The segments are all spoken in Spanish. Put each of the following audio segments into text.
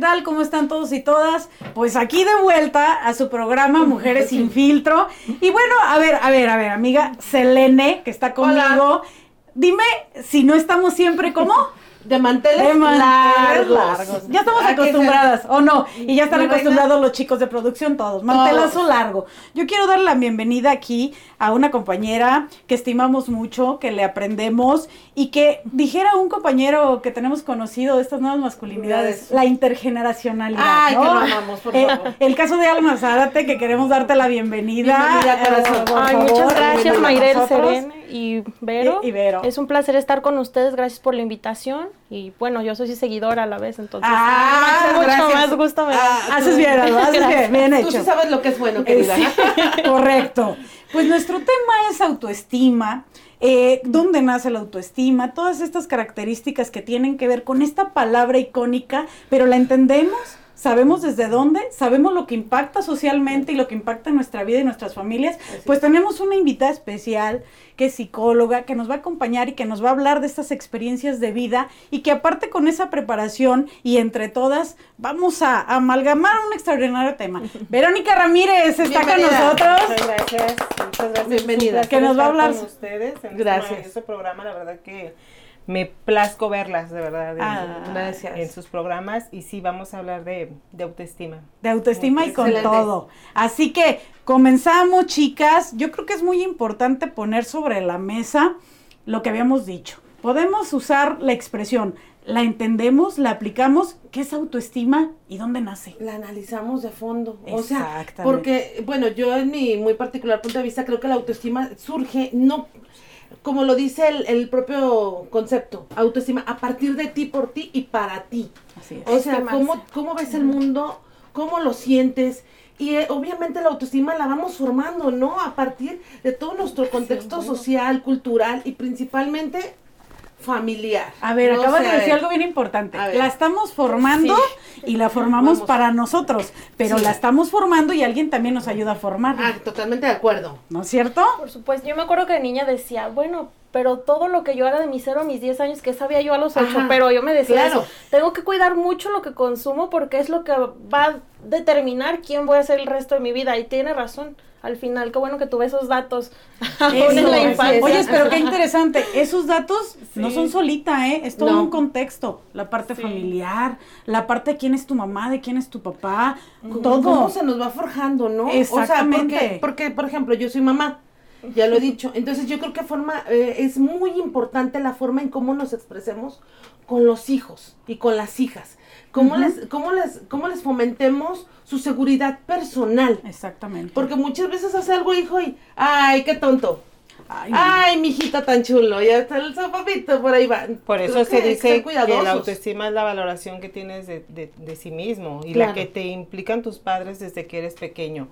Hola, ¿qué tal? ¿Cómo están todos y todas? Pues aquí de vuelta a su programa Mujeres sin filtro. Y bueno, a ver, a ver, a ver, amiga Selene, que está conmigo. Dime si no estamos siempre como de manteles, largos. Ya estamos acostumbradas, ¿o no? Y ya están acostumbrados los chicos de producción, todos. Mantelazo largo. Yo quiero dar la bienvenida aquí a una compañera que estimamos mucho, que le aprendemos y que dijera un compañero que tenemos conocido de estas nuevas masculinidades, la intergeneracionalidad. Ay, que lo amamos, por eh, favor. el caso de Alma Zárate, que queremos darte la bienvenida. Bienvenida, corazón. por Ay, favor, muchas gracias, Mayrel, nosotros. Y Vero. Y- y Vero. Es un placer estar con ustedes, gracias por la invitación. Y bueno, yo soy seguidora a la vez, entonces Ah, mucho gracias. más gusto me da. Ah, Haces bien, haces bien, bien hecho. Tú sí sabes lo que es bueno, querida. Sí, correcto. Pues nuestro tema es autoestima. Eh, ¿Dónde nace la autoestima? Todas estas características que tienen que ver con esta palabra icónica, pero la entendemos, sabemos desde dónde, sabemos lo que impacta socialmente y lo que impacta en nuestra vida y nuestras familias. Pues tenemos una invitada especial que es psicóloga, que nos va a acompañar y que nos va a hablar de estas experiencias de vida y que aparte con esa preparación y entre todas vamos a amalgamar un extraordinario tema. Verónica Ramírez está con nosotros. Muchas gracias, muchas gracias. Bienvenida. Que nos va a hablar con ustedes en Gracias. Este, este programa, la verdad que me plazco verlas, de verdad, en, Ah, gracias. en sus programas. Y sí, vamos a hablar de, de autoestima. de autoestima y con Excelente. todo. Así que comenzamos, chicas. Yo creo que es muy importante poner sobre la mesa lo que habíamos dicho. Podemos usar la expresión, la entendemos, la aplicamos, ¿qué es autoestima y dónde nace? La analizamos de fondo. O sea, Exactamente. porque, bueno, yo en mi muy particular punto de vista creo que la autoestima surge, no, como lo dice el, el propio concepto, autoestima, a partir de ti, por ti y para ti. Así es. O sea. ¿cómo, cómo ves el mundo? ¿Cómo lo sientes? Y eh, obviamente la autoestima la vamos formando, ¿no? A partir de todo nuestro contexto social, cultural y principalmente familiar. A ver, ¿no? acabas de decir algo bien importante. La estamos formando y la formamos Vamos. para nosotros, pero Sí. la estamos formando y alguien también nos ayuda a formar. Ah, totalmente de acuerdo. ¿No es cierto? Por supuesto, yo me acuerdo que de niña decía, bueno, pero todo lo que yo haga de mis 0 a mis 10 años, que sabía yo a los 8, Ajá, pero yo me decía claro. eso, tengo que cuidar mucho lo que consumo porque es lo que va a determinar quién voy a ser el resto de mi vida. Y tiene razón, al final, qué bueno que tuve esos datos aún Eso, en la así es. infancia. Oye, pero qué interesante. Esos datos no son solita, ¿eh? Es todo No. un contexto. La parte Sí. familiar, la parte de quién es tu mamá, de quién es tu papá, ¿Cómo- todo. ¿Cómo se nos va forjando, no? Exactamente. O sea, porque, porque, por ejemplo, yo soy mamá, ya lo he dicho. Entonces yo creo que forma, eh, es muy importante la forma en cómo nos expresemos con los hijos y con las hijas. Cómo, les, cómo, les, cómo les fomentemos su seguridad personal. Exactamente. Porque muchas veces hace algo hijo y, ay, qué tonto. Ay, Ay, mijita tan chulo, ya está el zapapito, por ahí va. Por Creo eso se que dice que la autoestima es la valoración que tienes de, de- de sí mismo y Claro. la que te implican tus padres desde que eres pequeño.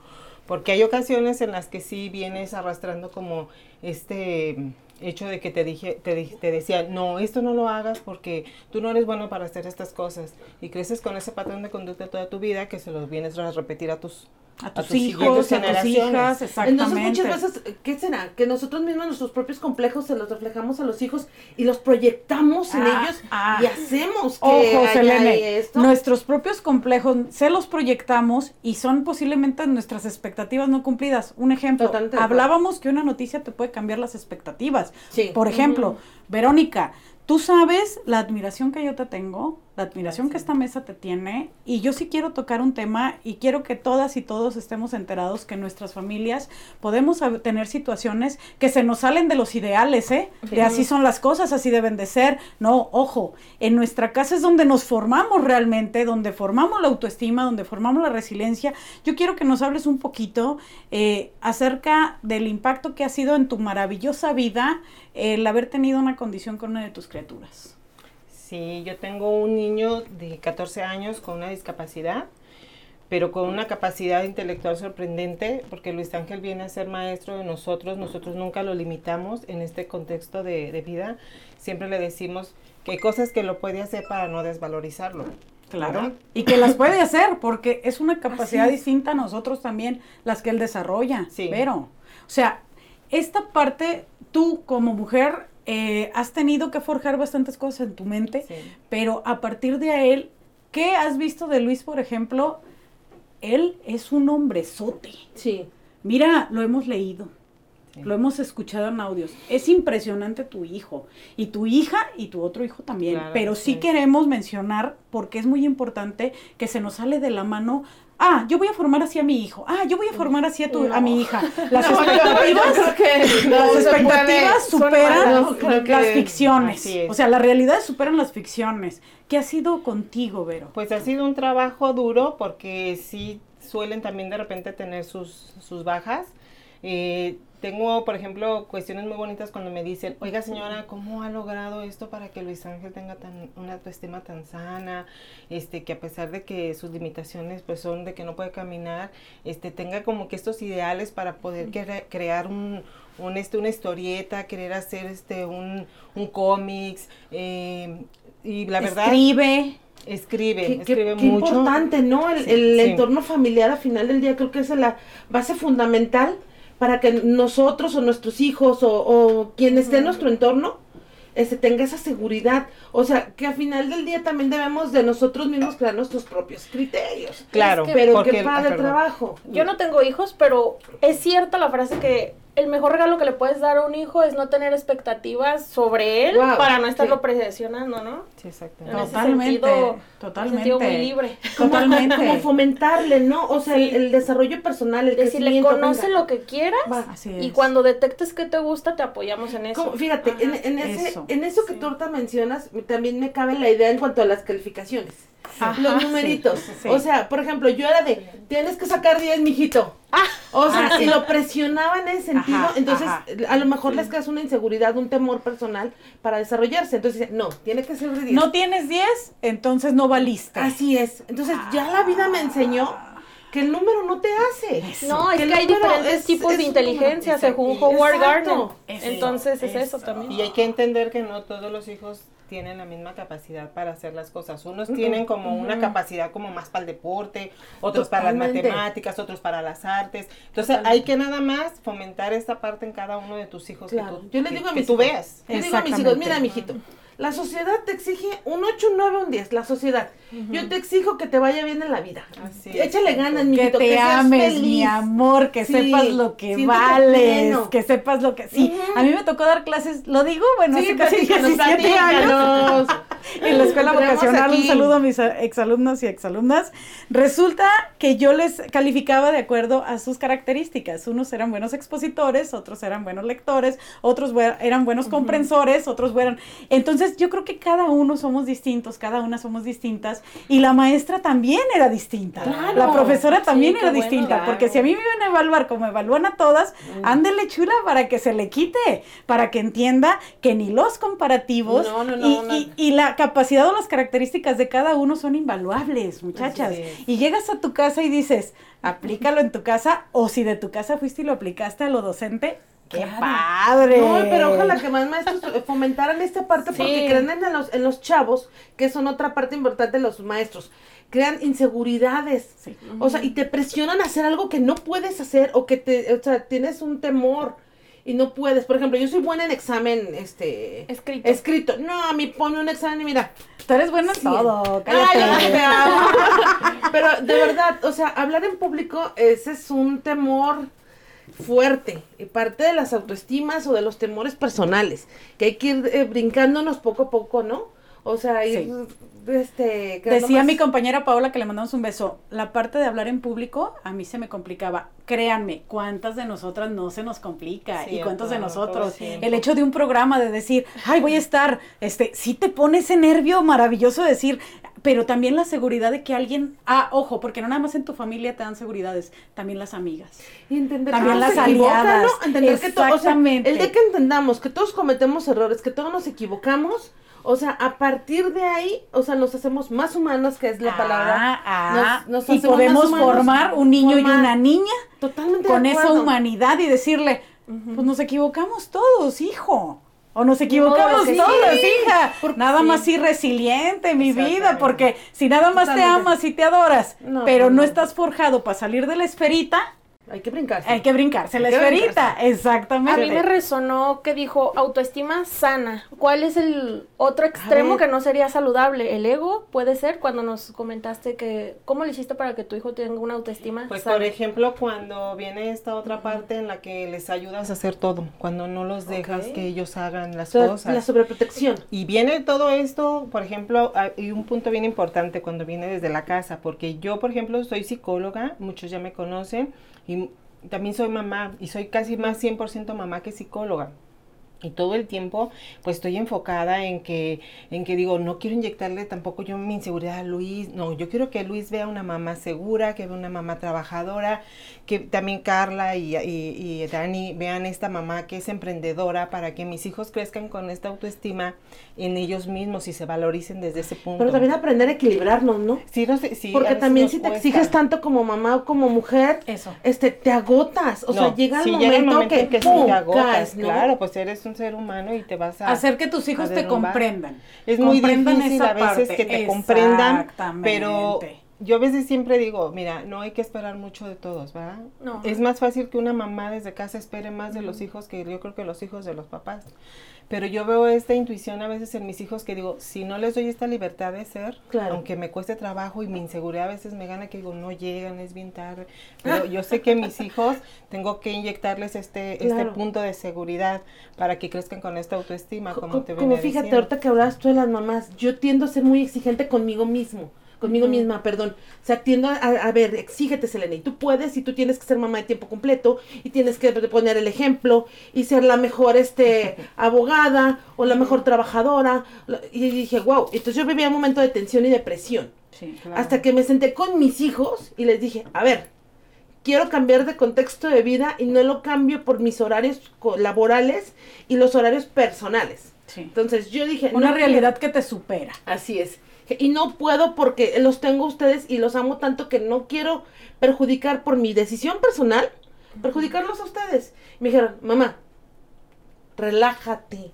Porque hay ocasiones en las que sí vienes arrastrando como este hecho de que te dije te, te decían, no, esto no lo hagas porque tú no eres bueno para hacer estas cosas. Y creces con ese patrón de conducta toda tu vida que se los vienes a repetir a tus, a tus, tus hijos, a tus hijas, exactamente. Entonces muchas veces, ¿qué será? Que nosotros mismos nuestros propios complejos se los reflejamos a los hijos y los proyectamos en Ah, ellos ah. y hacemos que haya esto. nuestros propios complejos se los proyectamos y son posiblemente nuestras expectativas no cumplidas. Un ejemplo, Totalmente hablábamos que una noticia te puede cambiar las expectativas. Sí. Por ejemplo, Verónica, tú sabes la admiración que yo te tengo, la admiración que esta mesa te tiene, y yo sí quiero tocar un tema y quiero que todas y todos estemos enterados que en nuestras familias podemos tener situaciones que se nos salen de los ideales, ¿eh? De así son las cosas, así deben de ser. No, ojo, en nuestra casa es donde nos formamos realmente, donde formamos la autoestima, donde formamos la resiliencia. Yo quiero que nos hables un poquito eh, acerca del impacto que ha sido en tu maravillosa vida el haber tenido una condición con una de tus criaturas. Sí, yo tengo un niño de 14 años con una discapacidad, pero con una capacidad intelectual sorprendente, porque Luis Ángel viene a ser maestro de nosotros, nosotros nunca lo limitamos en este contexto de, de vida, siempre le decimos que hay cosas que lo puede hacer para no desvalorizarlo. Claro. Y que las puede hacer, porque es una capacidad Así distinta a nosotros también, las que él desarrolla. Sí. Pero, o sea, esta parte, tú como mujer, eh, has tenido que forjar bastantes cosas en tu mente, Sí. pero a partir de él, ¿Qué has visto de Luis, por ejemplo? Él es un hombrezote. Sí. Mira, lo hemos leído. Lo hemos escuchado en audios. Es impresionante tu hijo y tu hija y tu otro hijo también. Claro, Pero sí sí. queremos mencionar, porque es muy importante, que se nos sale de la mano. Ah, yo voy a formar así a mi hijo. Ah, yo voy a formar así a, tu, a mi hija. Las No, expectativas, que las expectativas superan que- las ficciones. O sea, las realidades superan las ficciones. ¿Qué ha sido contigo, Vero? Pues ha sido un trabajo duro porque sí suelen también de repente tener sus, sus bajas. Eh, tengo, por ejemplo, cuestiones muy bonitas cuando me dicen, oiga señora, ¿cómo ha logrado esto para que Luis Ángel tenga tan, una autoestima tan sana? Este, que a pesar de que sus limitaciones pues son de que no puede caminar, este, tenga como que estos ideales para poder cre- crear un, un, este, una historieta, querer hacer este, un, un cómics, eh, y la verdad... Escribe. Escribe, Qué, qué- escribe qué mucho. importante, ¿no? El, el Sí. entorno familiar al final del día creo que es la base fundamental para que nosotros o nuestros hijos o, o quien esté en nuestro entorno este, tenga esa seguridad. O sea, que al final del día también debemos de nosotros mismos crear nuestros propios criterios. Claro, Es que- Pero qué padre ah, trabajo. Yo no tengo hijos, pero es cierta la frase que el mejor regalo que le puedes dar a un hijo es no tener expectativas sobre él Wow, para no estarlo sí. presionando, ¿no? Sí, exacto. En ese Totalmente, sentido, totalmente. Sentido muy libre. Totalmente. Como fomentarle, ¿no? O sea, el, el desarrollo personal, el Decirle, crecimiento. conoce venga. lo que quieras Va. Así y es. cuando detectes que te gusta, te apoyamos en eso. Como- fíjate, en ese, Eso, en eso que sí. tú ahorita mencionas, también me cabe la idea en cuanto a las calificaciones. Ajá, los numeritos. sí. O sea, por ejemplo, yo era de, tienes que sacar 10, mijito. O sea, Ah, sí. y lo presionaba en ese sentido. Ajá, entonces, ajá. a lo mejor les creas una inseguridad, un temor personal para desarrollarse. Entonces, dice, no, tiene que ser de 10. No tienes 10, entonces no valiste. Así es. Entonces, ya la vida me enseñó que el número no te hace. No, es que hay diferentes es- tipos es de inteligencia según. Howard Gardner. Entonces es eso eso. también. Y hay que entender que no todos los hijos tienen la misma capacidad para hacer las cosas. Unos tienen como una capacidad como más para el deporte, otros para las matemáticas, otros para las artes. Entonces hay que nada más fomentar esta parte en cada uno de tus hijos Claro. que tú, Yo le que- digo a que mis tú hijos, veas. Yo digo a mis hijos, mira, mijito, la sociedad te exige un 8, un 9, un 10, la sociedad. Yo te exijo que te vaya bien en la vida. Así es. Échale ganas, que mijito, te seas ames, feliz. mi amor, que Sí, sepas lo que vales, pleno. que sepas lo que... Sí, Ujú. a mí me tocó dar clases, lo digo, bueno, Sí, hace casi platícanos, 17 años. en la escuela vocacional, un saludo a mis exalumnos y exalumnas. Resulta que yo les calificaba de acuerdo a sus características. Unos eran buenos expositores, otros eran buenos lectores, otros eran buenos comprensores, otros eran... Entonces yo creo que cada uno somos distintos, cada una somos distintas y la maestra también era distinta. Claro. La profesora también era bueno, distinta, claro. porque si a mí me iban a evaluar como evalúan a todas, ándele chula para que se le quite, para que entienda que ni los comparativos No, no, no, y, no. y- y la capacidad o las características de cada uno son invaluables, muchachas. Y llegas a tu casa y dices, aplícalo en tu casa, o si de tu casa fuiste y lo aplicaste a lo docente, ¡qué Claro. padre! No, pero ojalá que más maestros fomentaran esta parte porque Sí. crean en los, en los chavos, que son otra parte importante de los maestros, crean inseguridades. Sí. O sea, y te presionan a hacer algo que no puedes hacer o que te, o sea, tienes un temor y no puedes. Por ejemplo, yo soy buena en examen, este, Escrito. escrito. No, a mí pone un examen y mira, Tú eres bueno en todo, Ay, te amo. Pero de verdad, o sea, hablar en público, ese es un temor fuerte y parte de las autoestimas o de los temores personales que hay que ir eh, brincándonos poco a poco, ¿no? O sea, ir este Decía más- mi compañera Paola que le mandamos un beso. La parte de hablar en público a mí se me complicaba. Créanme, ¿cuántas de nosotras no se nos complica? y cuántos de nosotros. el hecho de un programa de decir, ay, voy a estar, este, sí te pone ese nervio maravilloso de decir, pero también la seguridad de que alguien, ah, ojo, porque no nada más en tu familia te dan seguridades, también las amigas. y entender también que las aliadas. ¿no? Entender que to- o sea, Exactamente. el de que entendamos que todos cometemos errores, que todos nos equivocamos, o sea, a partir de ahí, o sea, nos hacemos más humanos, que es la palabra. Ah, ah, Nos- nos y podemos humanos, formar un niño y una niña Totalmente con esa humanidad y decirle, pues nos equivocamos todos, hijo. O nos equivocamos que todos, sí. hija. Nada sí. más ir resiliente, mi vida, porque si nada más te amas y te adoras, No, pero no, no no. estás forjado para salir de la esferita, Hay que brincarse. Hay que brincarse la esferita, exactamente. A mí me resonó que dijo autoestima sana. ¿Cuál es el otro extremo que no sería saludable? ¿El ego puede ser? Cuando nos comentaste que, ¿cómo le hiciste para que tu hijo tenga una autoestima Pues sana? por ejemplo, cuando viene esta otra parte en la que les ayudas a hacer todo, cuando no los dejas Ok. que ellos hagan las O sea, cosas. la sobreprotección. Y viene todo esto, por ejemplo, hay un punto bien importante cuando viene desde la casa, porque yo, por ejemplo, soy psicóloga, muchos ya me conocen, y también soy mamá, y soy casi más 100% mamá que psicóloga. Y todo el tiempo, pues estoy enfocada en que, en que digo, no quiero inyectarle tampoco yo mi inseguridad a Luis. No, yo quiero que Luis vea una mamá segura, que vea una mamá trabajadora, que también Carla y, y, y Dani vean esta mamá que es emprendedora para que mis hijos crezcan con esta autoestima en ellos mismos y se valoricen desde ese punto. Pero también aprender a equilibrarnos, ¿no? Sí, no sé, sí, Porque también si te cuesta. exiges tanto como mamá o como mujer, Eso. este, te agotas. O sea, llega el, sí, momento que, en que sí ¡pum! te agotas, caes, ¿no? claro, pues eres un ser humano y te vas a... Hacer que tus hijos te comprendan. Es muy difícil a veces parte. que te comprendan, pero yo a veces siempre digo, mira, no hay que esperar mucho de todos, ¿verdad? No. Es más fácil que una mamá desde casa espere más de los hijos que yo creo que los hijos de los papás. Pero yo veo esta intuición a veces en mis hijos que digo, si no les doy esta libertad de ser, Claro. aunque me cueste trabajo y mi inseguridad a veces me gana que digo, no llegan, es bien tarde. Pero yo sé que mis hijos tengo que inyectarles este, este punto de seguridad para que crezcan con esta autoestima, Co- como co- te como venía fíjate, diciendo. ahorita que hablabas tú de las mamás, yo tiendo a ser muy exigente conmigo mismo, conmigo misma, perdón. O sea, tiendo a, a ver, exígete, Selena, y tú puedes, y tú tienes que ser mamá de tiempo completo, y tienes que poner el ejemplo, y ser la mejor este abogada, o la mejor trabajadora. Y dije, wow, entonces yo vivía un momento de tensión y depresión. Sí. Claro. Hasta que me senté con mis hijos y les dije, a ver, quiero cambiar de contexto de vida y no lo cambio por mis horarios laborales y los horarios personales. Sí. Entonces yo dije, Una no realidad que te supera. Así es. Y no puedo porque los tengo a ustedes y los amo tanto que no quiero perjudicar por mi decisión personal, perjudicarlos a ustedes. Me dijeron, mamá, relájate,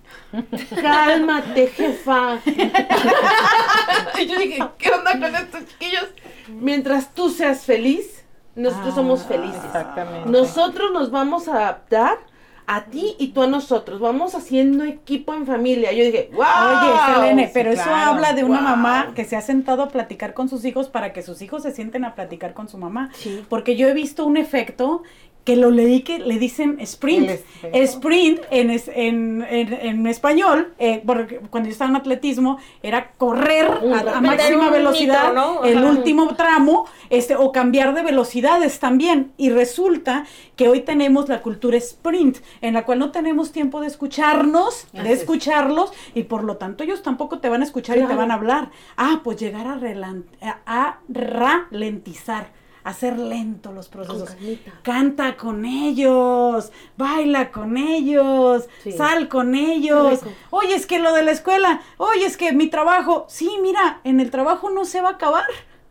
cálmate, jefa. y yo dije, ¿qué onda con estos chiquillos? Mientras tú seas feliz, nosotros Ah, somos felices. Exactamente. Nosotros nos vamos a adaptar a ti y tú a nosotros. Vamos haciendo equipo en familia. Yo dije, wow. Oye, Selene, sí, pero eso claro. habla de una Wow. mamá que se ha sentado a platicar con sus hijos para que sus hijos se sienten a platicar con su mamá. Sí. Porque yo he visto un efecto que lo leí que le dicen sprint. Sprint en, es- en, en, en español, eh, porque cuando yo estaba en atletismo, era correr a, máxima velocidad, el último tramo, este, o cambiar de velocidades también. Y resulta que hoy tenemos la cultura sprint, en la cual no tenemos tiempo de escucharnos, Así de es. escucharlos, y por lo tanto ellos tampoco te van a escuchar y te van a hablar. Ah, pues llegar a, a ralentizar, hacer lento los procesos. Canta con ellos, baila con ellos, Sí. sal con ellos. Oye, es que lo de la escuela, oye, es que mi trabajo, sí, mira, en el trabajo no se va a acabar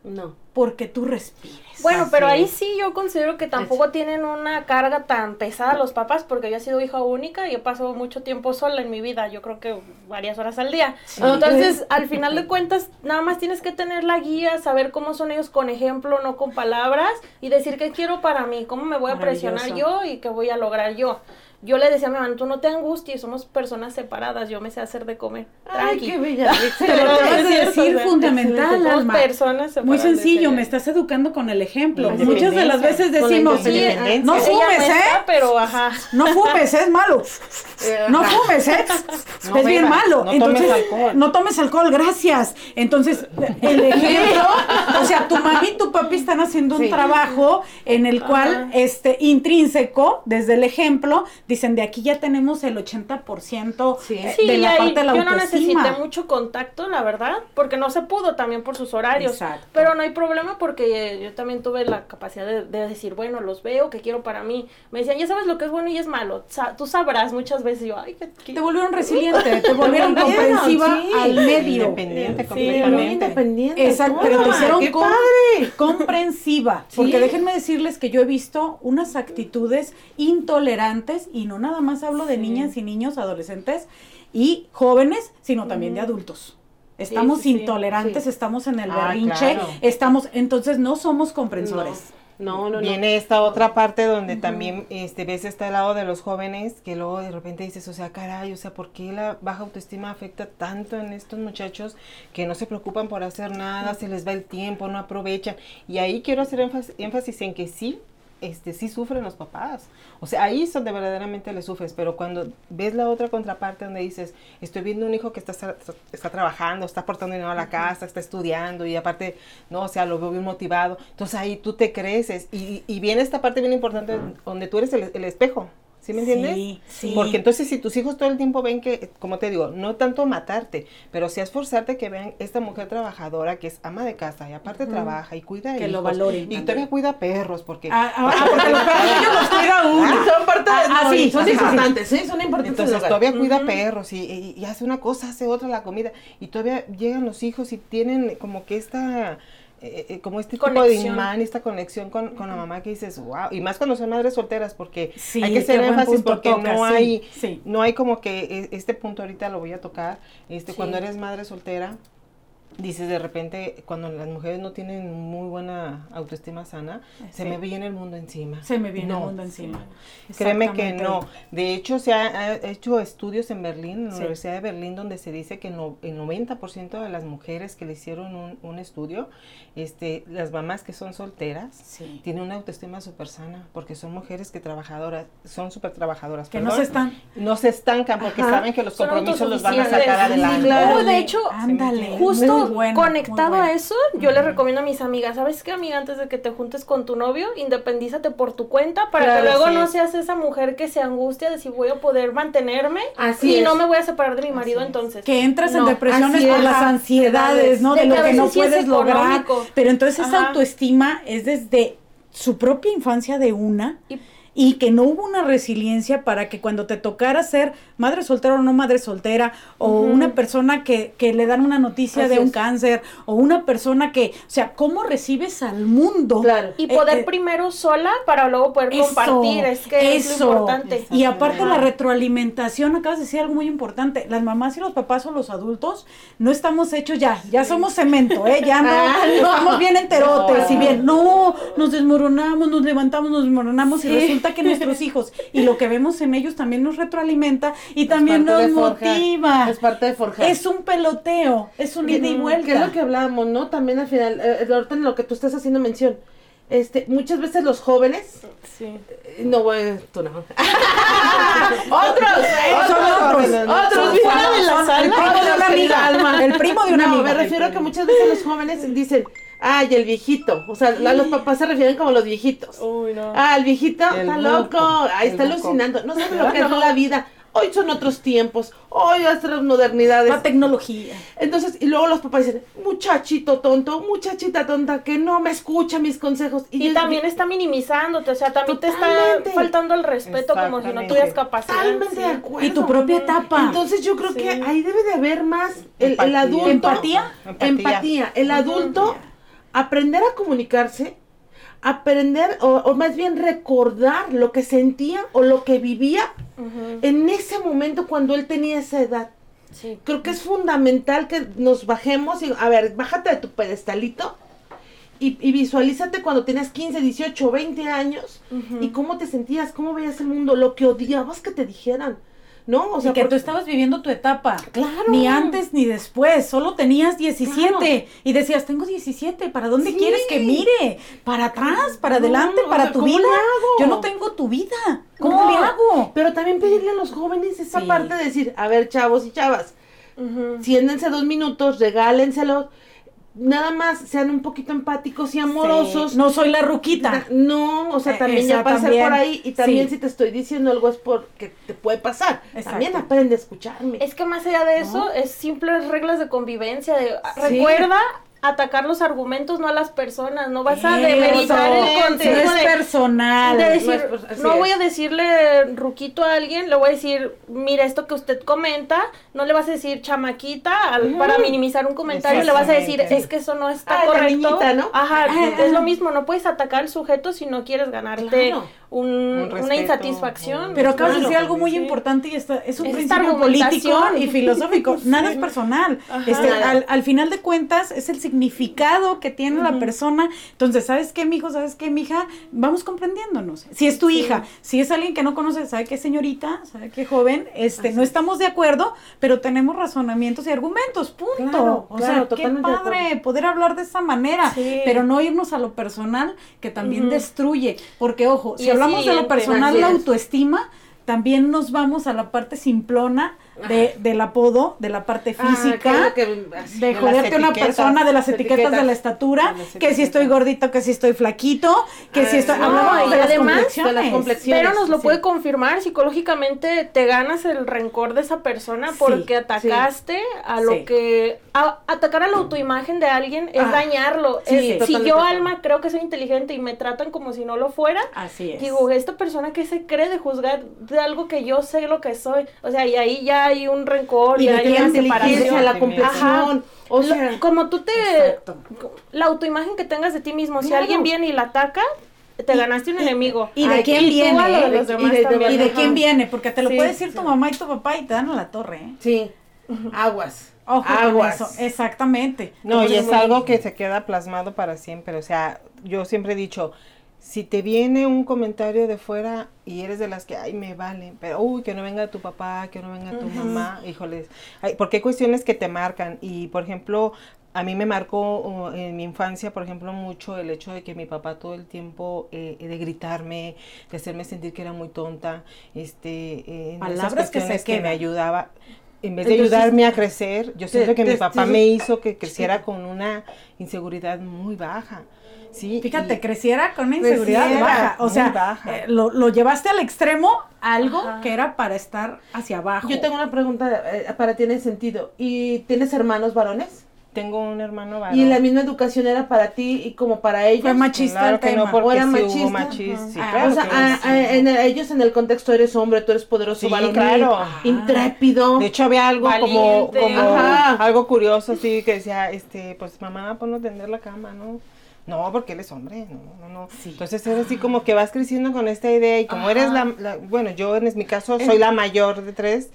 No. porque tú respires. Bueno, pero ahí sí yo considero que tampoco tienen una carga tan pesada los papás, porque yo he sido hija única y he pasado mucho tiempo sola en mi vida, yo creo que varias horas al día. Entonces, al final de cuentas, nada más tienes que tener la guía, saber cómo son ellos con ejemplo, no con palabras, y decir qué quiero para mí, cómo me voy a presionar yo y qué voy a lograr yo. Yo le decía a mi mamá, tú no te angusties, somos personas separadas, yo me sé hacer de comer. Ay, Tranqui. qué bella. Pero lo acabas es de decir fundamental, somos Alma. personas separadas. Muy sencillo, me estás educando con el ejemplo. La Muchas de las veces decimos, no fumes, ¿eh? está, pero ajá. No fumes, es malo. No fumes, ¿eh? No es bien malo. no Entonces, tomes alcohol. no tomes alcohol, gracias. Entonces, el ejemplo, o sea, tu mami y tu papi están haciendo un trabajo en el cual, Ajá. este, intrínseco, desde el ejemplo, dicen, de aquí ya tenemos el 80% Sí. eh, Sí, de la y ahí parte de la yo no necesité mucho contacto, la verdad, porque no se pudo también por sus horarios. Exacto. Pero no hay problema porque eh, yo también tuve la capacidad de, de decir, bueno, los veo, que quiero para mí. Me decían, ya sabes lo que es bueno y es malo. Sa- tú sabrás muchas veces. Yo, ay, qué, qué- Te volvieron resiliente, te volvieron comprensiva sí. al medio. Independiente Sí, completamente. independiente. Exacto, pero te hicieron qué com- padre. comprensiva. Sí. Porque déjenme decirles que yo he visto unas actitudes intolerantes, y no nada más hablo de Sí. niñas y niños, adolescentes y jóvenes, sino también de adultos. Estamos sí, sí, intolerantes, sí. estamos en el Ah, berrinche, claro. estamos, entonces no somos comprensores. No, no, no. Viene esta otra parte donde también este, ves este lado de los jóvenes que luego de repente dices, o sea, caray, o sea, ¿por qué la baja autoestima afecta tanto en estos muchachos que no se preocupan por hacer nada, se les va el tiempo, no aprovechan? Y ahí quiero hacer énfasis, énfasis en que sí, este, sí sufren los papás. O sea, ahí es donde verdaderamente le sufres, pero cuando ves la otra contraparte donde dices, estoy viendo un hijo que está, está trabajando, está aportando dinero a la casa, está estudiando y aparte, no, o sea, lo veo bien motivado, entonces ahí tú te creces y, y viene esta parte bien importante donde tú eres el, el espejo. ¿Sí me entiendes? Sí, sí. Porque entonces si tus hijos todo el tiempo ven que, como te digo, no tanto matarte, pero sí esforzarte que vean esta mujer trabajadora que es ama de casa y aparte trabaja y cuida Que lo valoren. Y todavía cuida perros porque... Ah, ah, ah porque los perros los cuida uno. Ah, son parte de... Ah, sí, son importantes, sí, son importantes. Entonces todavía cuida perros y, y hace una cosa, hace otra la comida y todavía llegan los hijos y tienen como que esta eh, eh, como este tipo de imán, esta conexión con, con, la mamá que dices, wow, y más cuando son madres solteras, porque hay que hacer énfasis porque no hay, no hay como que e, este punto ahorita lo voy a tocar, este, cuando eres madre soltera, dices de repente, cuando las mujeres no tienen muy buena autoestima sana, se me viene el mundo encima. Se me viene el mundo encima. Créeme que no. De hecho, se ha, hecho estudios en Berlín, en la Universidad de Berlín, donde se dice que no, el 90% de las mujeres que le hicieron un, un, estudio, este, las mamás que son solteras, tienen una autoestima súper sana, porque son mujeres que trabajadoras, son súper trabajadoras. Que no se están. No se estancan porque saben que los compromisos los van a sacar adelante. de hecho, ándale, justo conectado a eso, yo le recomiendo a mis amigas, ¿sabes qué, amiga? Antes de que te juntes con tu novio, independízate por tu cuenta para que luego no seas esa mujer que se angustia de si voy a poder mantenerme y no me voy a separar de mi marido entonces. Que entras en depresiones por las ansiedades, ¿no? De, lo que, no puedes lograr. Pero entonces esa autoestima es desde su propia infancia de una y que no hubo una resiliencia para que cuando te tocara ser madre soltera o no madre soltera, o una persona que, que, le dan una noticia de un cáncer, o una persona que, o sea, ¿cómo recibes al mundo? Claro. Y poder eh, primero sola para luego poder compartir, es que es lo importante. Y aparte la retroalimentación, acabas de decir algo muy importante, las mamás y los papás o los adultos no estamos hechos ya, ya somos cemento, ¿eh? Ya no, ah, estamos bien enterotes, y bien, no, nos desmoronamos, nos levantamos, nos desmoronamos y resulta que nuestros hijos y lo que vemos en ellos también nos retroalimenta y también nos motiva. Es parte de forjar. Es un peloteo, es un ida y vuelta. Que es lo que hablábamos, ¿no? También al final, eh, ahorita en lo que tú estás haciendo mención. Este, muchas veces los jóvenes, sí. Eh, no voy, tú no. otros, son otros, otros, el primo de una amiga, el primo de una amiga. Me refiero a que muchas veces los jóvenes dicen, Ay, el viejito. O sea, los papás se refieren como los viejitos. Uy, no. Ah, el viejito está loco. Ay, está alucinando. No sabe lo que es la vida. Hoy son otros tiempos. Hoy las modernidades. La tecnología. Entonces, y luego los papás dicen, muchachito tonto, muchachita tonta, que no me escucha mis consejos. Y, también está minimizándote, o sea, también te está faltando el respeto como si no tuvieras capacidad. Totalmente de acuerdo. Y tu propia etapa. Entonces yo creo que ahí debe de haber más el, el adulto. ¿Empatía? Empatía. El adulto aprender a comunicarse, aprender o, más bien recordar lo que sentía o lo que vivía en ese momento cuando él tenía esa edad. Creo que es fundamental que nos bajemos y, a ver, bájate de tu pedestalito y, y visualízate cuando tenías 15, 18, 20 años y cómo te sentías, cómo veías el mundo, lo que odiabas que te dijeran. ¿No? O sea, que tú estabas viviendo tu etapa. Claro. Ni antes ni después, solo tenías 17 y decías, tengo 17, ¿para dónde quieres que mire? ¿Para atrás? ¿Para adelante? ¿Para tu vida? Yo no tengo tu vida. ¿Cómo le hago? Pero también pedirle a los jóvenes esa parte de decir, a ver, chavos y chavas, uh dos minutos, regálenselos nada más sean un poquito empáticos y amorosos. No soy la ruquita. No, o sea, eh, también ya pasé por ahí y también si te estoy diciendo algo es porque te puede pasar. También aprende a escucharme. Es que más allá de eso, es simples reglas de convivencia. De, Recuerda atacar los argumentos, no a las personas. No vas a demeritar el consejo. No es personal. no, voy a decirle ruquito a alguien, le voy a decir, mira, esto que usted comenta, no le vas a decir chamaquita para minimizar un comentario, le vas a decir, es que eso no está ah, correcto. ¿no? Ajá, es lo mismo, no puedes atacar al sujeto si no quieres ganarte una insatisfacción. Pero acabas de decir algo muy importante y está, es un principio político y filosófico. Nada es personal. Este, al, final de cuentas, es el significado que tiene la persona. Entonces, ¿sabes qué, mijo? ¿Sabes qué, mija? Vamos comprendiéndonos. Si es tu hija, si es alguien que no conoce, ¿sabe qué, señorita? ¿Sabe qué, joven? Este, no estamos de acuerdo, pero tenemos razonamientos y argumentos. Punto. o sea, qué padre poder hablar de esa manera, pero no irnos a lo personal, que también destruye. Porque, ojo, si hablamos de lo personal, la autoestima, también nos vamos a la parte simplona de, del apodo, de la parte ah, física, de joderte a una persona, de las etiquetas, de la estatura, que si estoy gordito, que si estoy flaquito, que si estoy... hablando de, además, Pero nos lo puede confirmar, psicológicamente te ganas el rencor de esa persona porque atacaste a lo que... atacar a la autoimagen de alguien es ah, dañarlo. si yo, Alma, creo que soy inteligente y me tratan como si no lo fuera, Así es. digo, esta persona que se cree de juzgar de algo que yo sé lo que soy, o sea, y ahí ya hay un rencor y, hay una separación. la complexión. O sea, como tú te... La autoimagen que tengas de ti mismo, si alguien viene y la ataca, te ganaste un enemigo. ¿Y de quién viene? y de, quién viene? Porque te lo puede decir tu mamá y tu papá y te dan a la torre. ¿eh? Sí, aguas. Ojo Aguas. eso, exactamente. No, y es algo que se queda plasmado para siempre. O sea, yo siempre he dicho, si te viene un comentario de fuera y eres de las que, ay, me vale, pero, uy, que no venga tu papá, que no venga tu mamá, híjoles, porque hay cuestiones que te marcan y, por ejemplo, a mí me marcó en mi infancia, por ejemplo, mucho el hecho de que mi papá todo el tiempo eh, de gritarme, de hacerme sentir que era muy tonta, este, en Palabras que, se que me ayudaba en vez de ayudarme a crecer, yo siento que mi papá me hizo que creciera con una inseguridad muy baja. Sí, Fíjate, creciera con una inseguridad baja. O sea, eh, lo, lo, llevaste al extremo, algo que era para estar hacia abajo. Yo tengo una pregunta eh, para ti en ese sentido. ¿Y tienes hermanos varones? Tengo un hermano varón. ¿Y la misma educación era para ti y como para ellos? Fue machista el tema. No, porque era machista. Sí, ah, o sea, ah, ah, en ellos en el contexto eres hombre, tú eres poderoso, sí, claro. intrépido. De hecho había algo como, como algo curioso así que decía, este, pues mamá, ponlo a tender la cama, ¿no? No, porque él es hombre, no, no, no. Entonces es así como que vas creciendo con esta idea y como eres la, bueno, yo en mi caso soy la mayor de tres,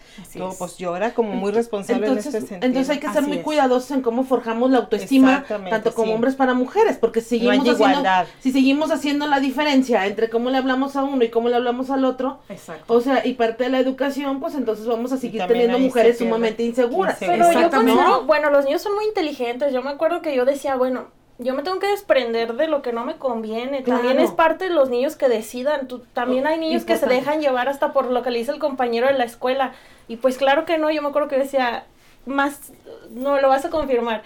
pues yo era como muy responsable en este sentido. Entonces hay que ser muy cuidadosos en cómo forjamos la autoestima, tanto como hombres para mujeres, porque seguimos haciendo, igualdad. si seguimos haciendo la diferencia entre cómo le hablamos a uno y cómo le hablamos al otro, Exacto. o sea, y parte de la educación, pues entonces vamos a seguir teniendo mujeres sumamente inseguras. Pero yo considero, bueno, los niños son muy inteligentes, yo me acuerdo que yo decía, bueno, yo me tengo que desprender de lo que no me conviene. También es parte de los niños que decidan. Tú, también hay niños que se dejan llevar hasta por lo que le dice el compañero de la escuela. Y pues claro que no, yo me acuerdo que decía, más, no lo vas a confirmar.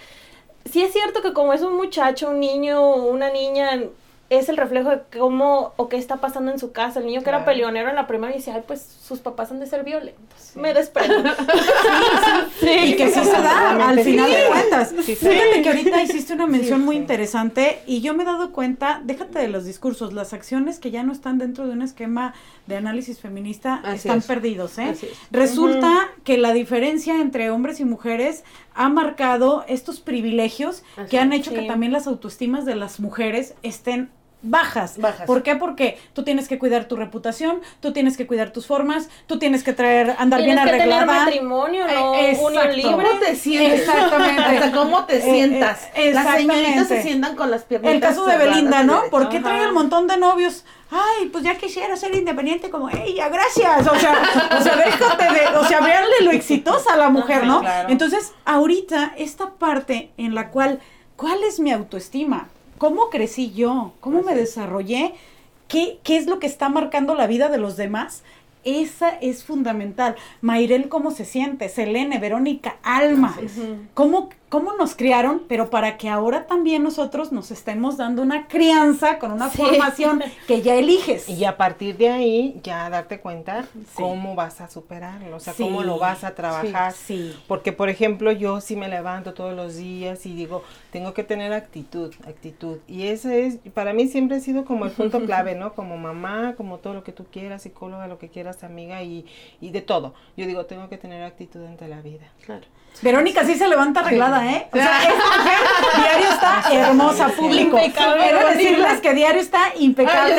Sí es cierto que como es un muchacho, un niño, una niña, es el reflejo de cómo o qué está pasando en su casa. El niño que era peleonero en la primaria dice, ay, pues sus papás han de ser violentos. Me desprendo. sí, y que sí se da, al final de cuentas. Fíjate que ahorita hiciste una mención muy interesante y yo me he dado cuenta, déjate de los discursos, las acciones que ya no están dentro de un esquema de análisis feminista están perdidos. ¿eh? Resulta que la diferencia entre hombres y mujeres ha marcado estos privilegios que han hecho que también las autoestimas de las mujeres estén bajas. bajas. ¿Por qué? Porque tú tienes que cuidar tu reputación, tú tienes que cuidar tus formas, tú tienes que traer, andar bien arreglada. Tienes que tener matrimonio, no eh, unión libre. ¿Cómo te sientes? Exactamente. Hasta cómo te eh, sientas. Eh, Las señoritas se sientan con las piernas. El caso de Belinda, ¿no? ¿Por qué trae un montón de novios? Ay, pues ya quisiera ser independiente como ella, gracias. O sea, o sea, déjate de, o sea, véanle lo exitosa a la mujer, ¿no? Entonces, ahorita, esta parte en la cual, ¿cuál es mi autoestima? ¿Cómo crecí yo? ¿Cómo me desarrollé? ¿Qué, ¿Qué es lo que está marcando la vida de los demás? Esa es fundamental. Mayrel, ¿cómo se siente? Selene, Verónica, Alma. ¿Cómo, cómo nos criaron, pero para que ahora también nosotros nos estemos dando una crianza con una formación que ya eliges. Y a partir de ahí ya darte cuenta cómo vas a superarlo, o sea, cómo lo vas a trabajar. Porque, por ejemplo, yo sí me levanto todos los días y digo, tengo que tener actitud, actitud. Y ese es, para mí siempre ha sido como el punto clave, ¿no? Como mamá, como todo lo que tú quieras, psicóloga, lo que quieras, amiga y, y de todo. Yo digo, tengo que tener actitud ante la vida. Claro. Verónica sí se levanta arreglada, ¿eh? O sea, esta mujer diario está hermosa, público. Quiero decirles que diario está impecable.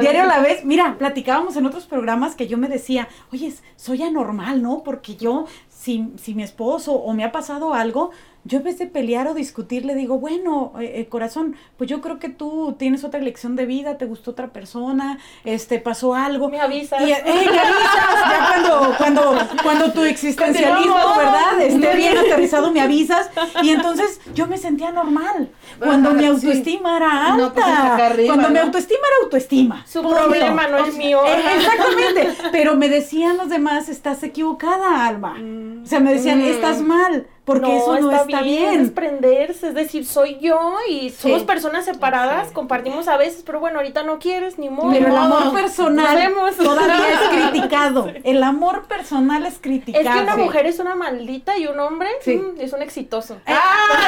Diario a la vez. Mira, platicábamos en otros programas que yo me decía, oye, soy anormal, ¿no? Porque yo, si, si mi esposo o me ha pasado algo, yo en vez de pelear o discutir le digo, bueno, eh, eh, corazón, pues yo creo que tú tienes otra lección de vida, te gustó otra persona, este, pasó algo. Me avisas. Y, eh, me avisas, ya cuando, cuando, cuando tu existencialismo. ¿verdad? Esté bien aterrizado, me avisas. Y entonces yo me sentía normal. Cuando Ajá, mi sí. autoestima era No, pues, alta. arriba, cuando mi autoestima era autoestima. Su problema no es mío. Eh, Exactamente, pero me decían los demás, estás equivocada, Alma. O sea, me decían, Mm. estás mal, porque eso no está, bien. Es desprenderse, es decir, soy yo y somos Sí. personas separadas, compartimos a veces, pero bueno, ahorita no quieres, ni modo. Pero el amor personal vemos. todavía es criticado. El amor personal es criticado. Es que una mujer es una maldita y un hombre Sí. mm, es un exitoso. Ah,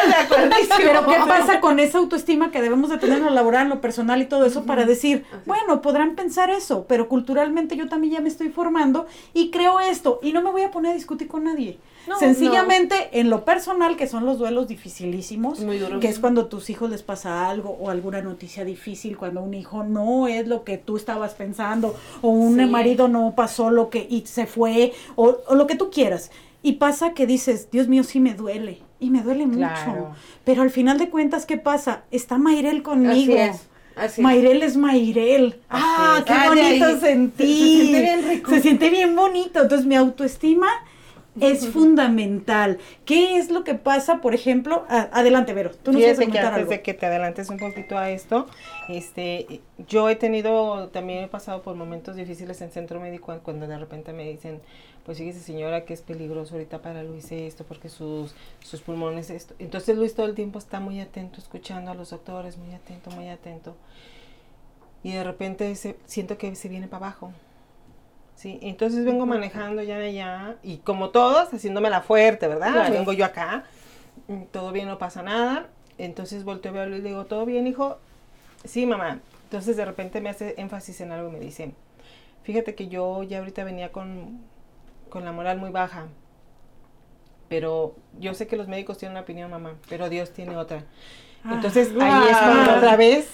de. Pero ¿qué pasa con esa autoestima que debemos de tener en lo laboral, en lo personal y todo eso para decir, bueno, podrán pensar eso, pero culturalmente yo también ya me estoy formando y creo esto y no me voy a poner a discutir con nadie. No, Sencillamente en lo personal, que son los duelos dificilísimos, Muy duros. que es cuando a tus hijos les pasa algo o alguna noticia difícil, cuando un hijo no es lo que tú estabas pensando o un Sí. marido no pasó lo que y se fue o, o lo que tú quieras. Y pasa que dices, Dios mío, sí me duele. Y me duele mucho. Pero al final de cuentas, ¿qué pasa? Está Mayrel conmigo. Así es. Así es. Mayrel es Mayrel. Ah, es. qué Ah, bonito sentí. Se- se siente bien rico. Se siente bien bonito. Entonces, mi autoestima es fundamental. ¿Qué es lo que pasa, por ejemplo? Adelante, Vero. Tú nos Fíjate que antes algo. de que te adelantes un poquito a esto, este, yo he tenido, también he pasado por momentos difíciles en centro médico cuando de repente me dicen, pues fíjese señora que es peligroso ahorita para Luis esto, porque sus, sus pulmones esto. Entonces Luis todo el tiempo está muy atento, escuchando a los doctores, muy atento, muy atento. Y de repente se- siento que se viene para abajo. Sí, entonces vengo manejando ya de allá y como todos, haciéndome la fuerte, ¿verdad? Claro. Vengo yo acá, mm, todo bien, no pasa nada. Entonces volteo a verlo y le digo, ¿todo bien, hijo? Sí, mamá. Entonces de repente me hace énfasis en algo y me dice, fíjate que yo ya ahorita venía con, con la moral muy baja, pero yo sé que los médicos tienen una opinión, mamá, pero Dios tiene otra. Entonces ahí es cuando Ah. otra vez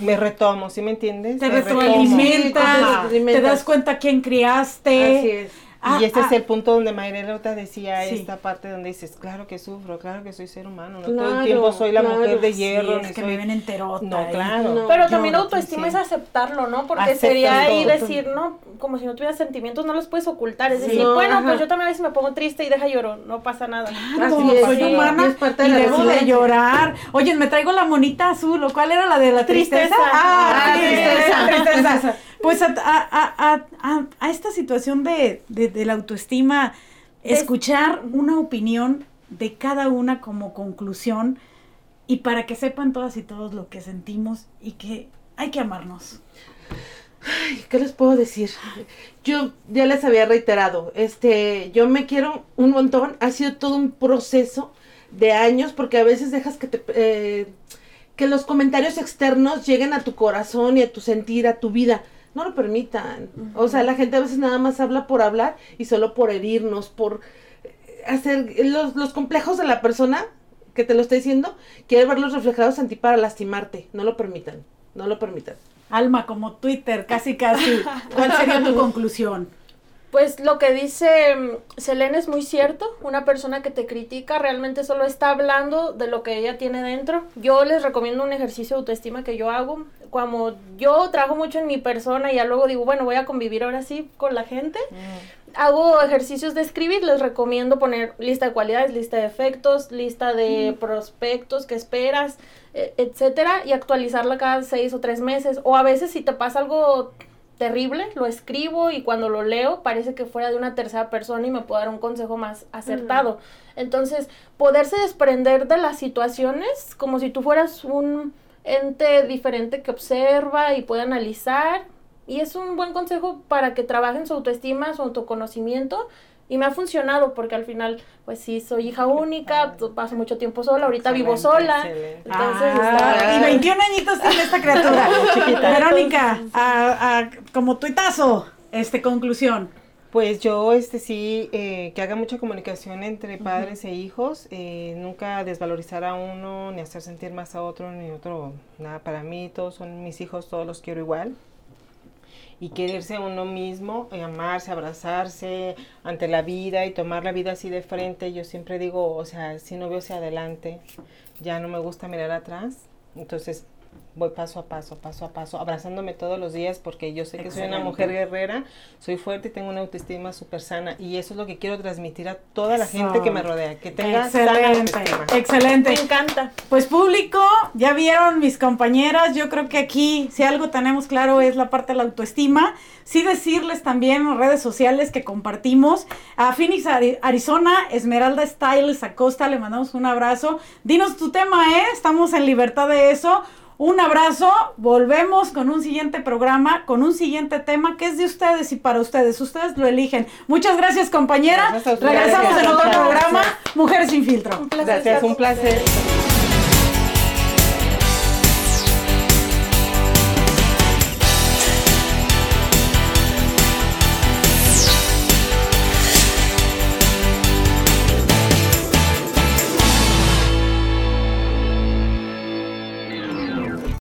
me retomo, ¿sí me entiendes? Te retroalimentas, te das cuenta quién criaste. Así es. Ah, y este ah, es el punto donde Mayrelota decía Sí. esta parte donde dices, claro que sufro, claro que soy ser humano, no todo el tiempo soy la claro. mujer de sí, hierro, es que soy- me ven enterota. No, claro. No. Pero también autoestima sí. es aceptarlo, ¿no? Porque sería ahí decir, no, como si no tuvieras sentimientos, no los puedes ocultar. Es Sí. decir, No, bueno, ajá. pues yo también a veces me pongo triste y deja lloro, no pasa nada. Claro, Así es, soy humana es parte de y la debo de llorar. Oye, me traigo la monita azul, ¿o cuál era la de la tristeza? Tristeza. Ah, Ah, tristeza, tristeza. Pues a, a- a- a- esta situación de, de- de la autoestima, escuchar una opinión de cada una como conclusión y para que sepan todas y todos lo que sentimos y que hay que amarnos. Ay, ¿Qué les puedo decir? Yo ya les había reiterado, este, yo me quiero un montón, ha sido todo un proceso de años, porque a veces dejas que te, eh, que los comentarios externos lleguen a tu corazón y a tu sentir, a tu vida. No lo permitan. O sea, la gente a veces nada más habla por hablar y solo por herirnos, por eh, hacer los, los complejos de la persona que te lo está diciendo, quiere verlos reflejados en ti para lastimarte. No lo permitan. No lo permitan. Alma, como Twitter, casi casi. ¿Cuál sería tu conclusión? Pues lo que dice mm, Selene es muy cierto. Una persona que te critica realmente solo está hablando de lo que ella tiene dentro. Yo les recomiendo un ejercicio de autoestima que yo hago. Como yo trabajo mucho en mi persona y ya luego digo, bueno, voy a convivir ahora sí con la gente. Hago ejercicios de escribir, les recomiendo poner lista de cualidades, lista de efectos, lista de prospectos que esperas, e- etcétera, y actualizarla cada seis o tres meses. O a veces si te pasa algo terrible, lo escribo y cuando lo leo parece que fuera de una tercera persona y me puedo dar un consejo más acertado. Entonces, poderse desprender de las situaciones como si tú fueras un ente diferente que observa y puede analizar. Y es un buen consejo para que trabajen su autoestima, su autoconocimiento. Y me ha funcionado porque al final, pues sí, soy hija única, paso mucho tiempo sola, ahorita vivo sola. excelente. Entonces, Ah, está- y 21 añitos tiene esta criatura. Verónica, a- a- como tuitazo, este, conclusión. Pues yo, este sí, eh, que haga mucha comunicación entre padres e hijos, eh, nunca desvalorizar a uno, ni hacer sentir más a otro, ni otro, nada, para mí todos son mis hijos, todos los quiero igual. Y quererse uno mismo, y amarse, abrazarse ante la vida y tomar la vida así de frente. Yo siempre digo, o sea, si no veo hacia adelante, ya no me gusta mirar atrás. Entonces, voy paso a paso, paso a paso, abrazándome todos los días porque yo sé que soy una mujer guerrera, soy fuerte y tengo una autoestima súper sana y eso es lo que quiero transmitir a toda la gente que me rodea, que tenga excelente, sana excelente. Me encanta. Pues público, ya vieron mis compañeras, yo creo que aquí si algo tenemos claro es la parte de la autoestima, sí decirles también en redes sociales que compartimos a Phoenix, Arizona, Esmeralda Styles Acosta, le mandamos un abrazo, dinos tu tema, ¿eh? Estamos en libertad de eso. Un abrazo, volvemos con un siguiente programa, con un siguiente tema que es de ustedes y para ustedes. Ustedes lo eligen. Muchas gracias, compañera. Regresamos en otro programa, Mujeres sin filtro. gracias, un placer.